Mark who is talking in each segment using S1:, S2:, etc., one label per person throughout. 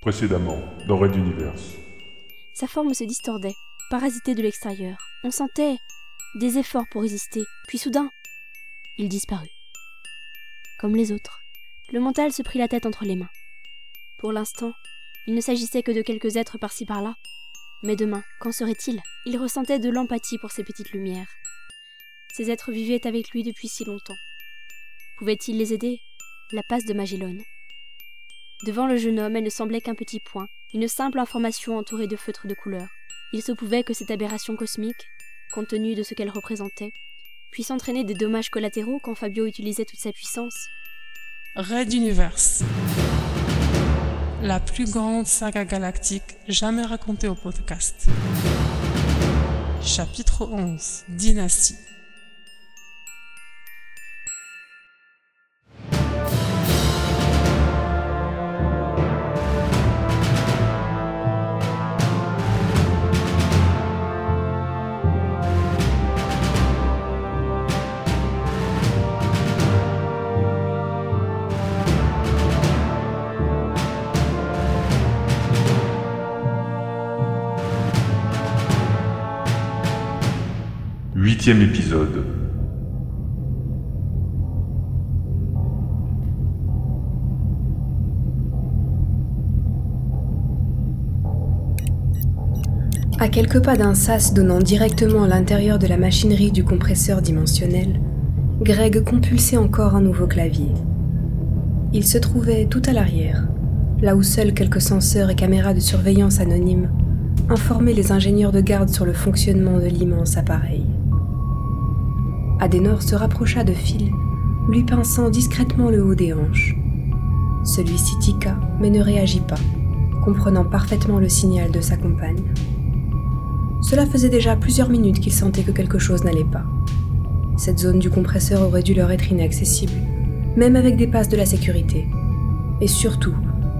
S1: Précédemment, dans Red Universe.
S2: Sa forme se distordait, parasitée de l'extérieur. On sentait des efforts pour résister, puis soudain, il disparut. Comme les autres, le mental se prit la tête entre les mains. Pour l'instant, il ne s'agissait que de quelques êtres par-ci par-là. Mais demain, qu'en serait-il? Il ressentait de l'empathie pour ces petites lumières. Ces êtres vivaient avec lui depuis si longtemps. Pouvait-il les aider? La passe de Magellone. Devant le jeune homme, elle ne semblait qu'un petit point, une simple information entourée de feutres de couleur. Il se pouvait que cette aberration cosmique, compte tenu de ce qu'elle représentait, puisse entraîner des dommages collatéraux quand Fabio utilisait toute sa puissance.
S3: Red Universe. La plus grande saga galactique jamais racontée au podcast. Chapitre 11. Dynastie.
S1: Épisode.
S4: À quelques pas d'un sas donnant directement à l'intérieur de la machinerie du compresseur dimensionnel, Greg compulsait encore un nouveau clavier. Il se trouvait tout à l'arrière, là où seuls quelques senseurs et caméras de surveillance anonymes informaient les ingénieurs de garde sur le fonctionnement de l'immense appareil. Adenor se rapprocha de Phil, lui pinçant discrètement le haut des hanches. Celui-ci tiqua, mais ne réagit pas, comprenant parfaitement le signal de sa compagne. Cela faisait déjà plusieurs minutes qu'il sentait que quelque chose n'allait pas. Cette zone du compresseur aurait dû leur être inaccessible, même avec des passes de la sécurité. Et surtout,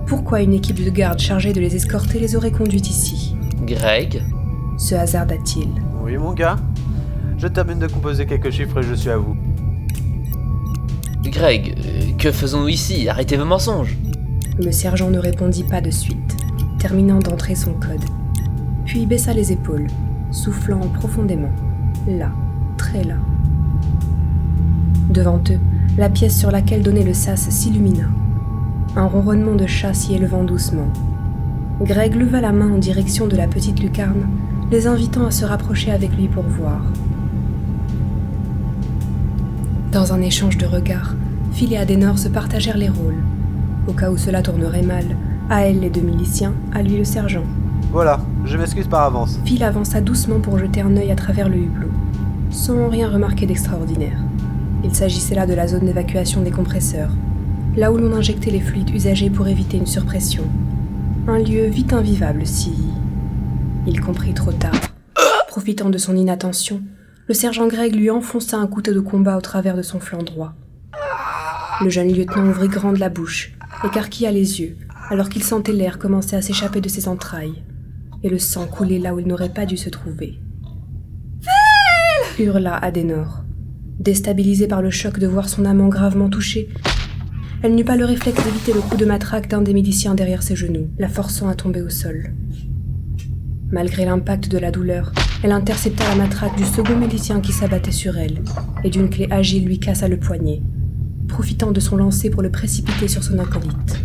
S4: pourquoi une équipe de garde chargée de les escorter les aurait conduits ici?
S5: Greg?
S4: Se hasarda-t-il.
S6: Oui, mon gars? Je termine de composer quelques chiffres et je suis à vous.
S5: Greg, euh, que faisons-nous ici? Arrêtez vos mensonges
S4: Le sergent ne répondit pas de suite, terminant d'entrer son code. Puis baissa les épaules, soufflant profondément. Là, très là. Devant eux, la pièce sur laquelle donnait le sas s'illumina. Un ronronnement de chat s'y élevant doucement. Greg leva la main en direction de la petite lucarne, les invitant à se rapprocher avec lui pour voir. Dans un échange de regards, Phil et Adenor se partagèrent les rôles. Au cas où cela tournerait mal, à elle les deux miliciens, à lui le sergent.
S6: Voilà, je m'excuse par avance.
S4: Phil avança doucement pour jeter un œil à travers le hublot, sans rien remarquer d'extraordinaire. Il s'agissait là de la zone d'évacuation des compresseurs, là où l'on injectait les fluides usagés pour éviter une surpression. Un lieu vite invivable si... Il comprit trop tard. Profitant de son inattention, le sergent Greg lui enfonça un couteau de combat au travers de son flanc droit. Le jeune lieutenant ouvrit grande la bouche, écarquilla les yeux, alors qu'il sentait l'air commencer à s'échapper de ses entrailles, et le sang couler là où il n'aurait pas dû se trouver. hurla Adenor. Déstabilisée par le choc de voir son amant gravement touché, elle n'eut pas le réflexe d'éviter le coup de matraque d'un des miliciens derrière ses genoux, la forçant à tomber au sol. Malgré l'impact de la douleur, elle intercepta la matraque du second milicien qui s'abattait sur elle, et d'une clé agile lui cassa le poignet, profitant de son lancer pour le précipiter sur son acolyte.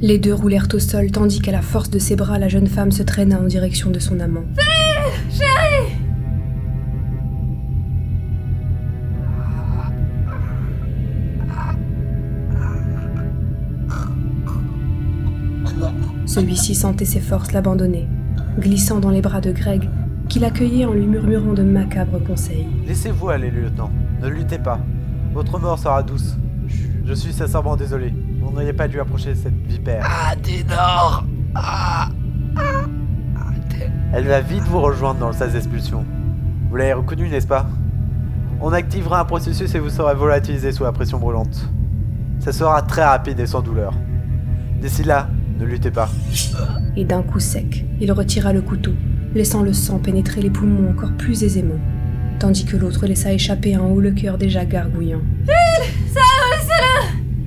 S4: Les deux roulèrent au sol tandis qu'à la force de ses bras, la jeune femme se traîna en direction de son amant. Celui-ci sentait ses forces l'abandonner, glissant dans les bras de Greg, qui l'accueillait en lui murmurant de macabres conseils.
S6: Laissez-vous aller, lieutenant. Ne luttez pas. Votre mort sera douce. Je suis sincèrement désolé. Vous n'auriez pas dû approcher cette vipère.
S5: Adenor Ah
S6: Elle va vite vous rejoindre dans le sas d'expulsion. Vous l'avez reconnu, n'est-ce pas? On activera un processus et vous serez volatilisé sous la pression brûlante. Ça sera très rapide et sans douleur. D'ici là, ne luttez pas.
S4: Et d'un coup sec, il retira le couteau, laissant le sang pénétrer les poumons encore plus aisément, tandis que l'autre laissa échapper un haut le cœur déjà gargouillant.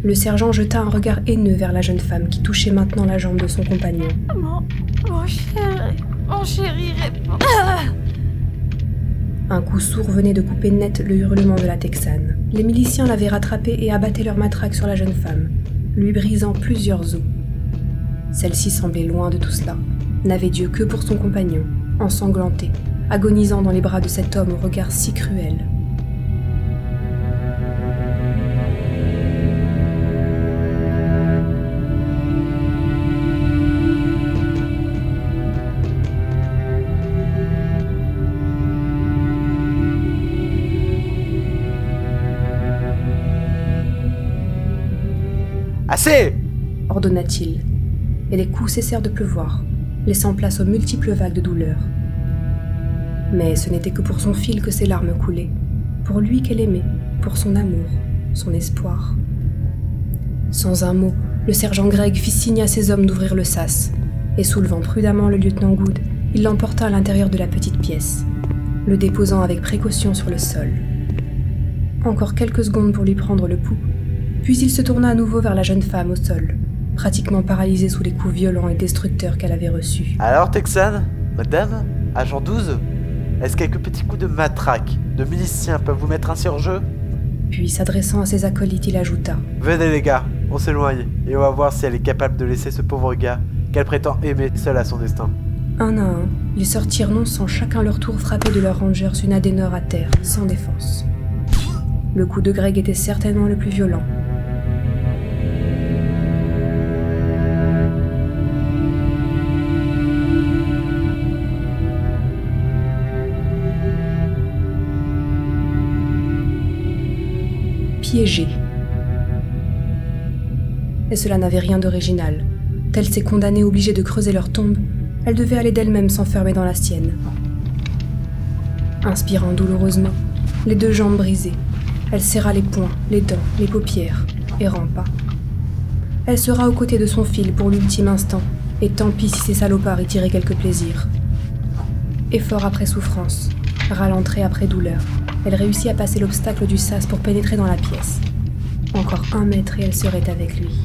S4: Le sergent jeta un regard haineux vers la jeune femme qui touchait maintenant la jambe de son compagnon.
S7: Mon, mon chéri, mon chéri, réponds.
S4: Un coup sourd venait de couper net le hurlement de la Texane. Les miliciens l'avaient rattrapée et abattaient leur matraque sur la jeune femme, lui brisant plusieurs os. Celle-ci semblait loin de tout cela, n'avait Dieu que pour son compagnon, ensanglanté, agonisant dans les bras de cet homme au regard si cruel.
S6: Assez
S4: ordonna-t-il, les coups cessèrent de pleuvoir, laissant place aux multiples vagues de douleur. Mais ce n'était que pour son fil que ses larmes coulaient, pour lui qu'elle aimait, pour son amour, son espoir. Sans un mot, le sergent Greg fit signe à ses hommes d'ouvrir le sas, et soulevant prudemment le lieutenant Good, il l'emporta à l'intérieur de la petite pièce, le déposant avec précaution sur le sol. Encore quelques secondes pour lui prendre le pouls, puis il se tourna à nouveau vers la jeune femme au sol, pratiquement paralysée sous les coups violents et destructeurs qu'elle avait reçus.
S6: Alors, Texan Madame Agent 12 Est-ce quelques petits coups de matraque, de miliciens peuvent vous mettre ainsi hors jeu?
S4: Puis, s'adressant à ses acolytes, il ajouta
S6: Venez les gars, on s'éloigne, et on va voir si elle est capable de laisser ce pauvre gars qu'elle prétend aimer seul à son destin.
S4: Un à un, ils sortirent non sans chacun leur tour frapper de leurs rangers une Adenor à terre, sans défense. Le coup de Greg était certainement le plus violent, Et cela n'avait rien d'original. Telles ces condamnées obligées de creuser leur tombe, elles devaient aller d'elles-mêmes s'enfermer dans la sienne. Inspirant douloureusement, les deux jambes brisées, elle serra les poings, les dents, les paupières, et rampa. Elle sera aux côtés de son fil pour l'ultime instant, et tant pis si ces salopards y tiraient quelque plaisir. Effort après souffrance, ralentrée après douleur, elle réussit à passer l'obstacle du sas pour pénétrer dans la pièce. Encore un mètre et elle serait avec lui.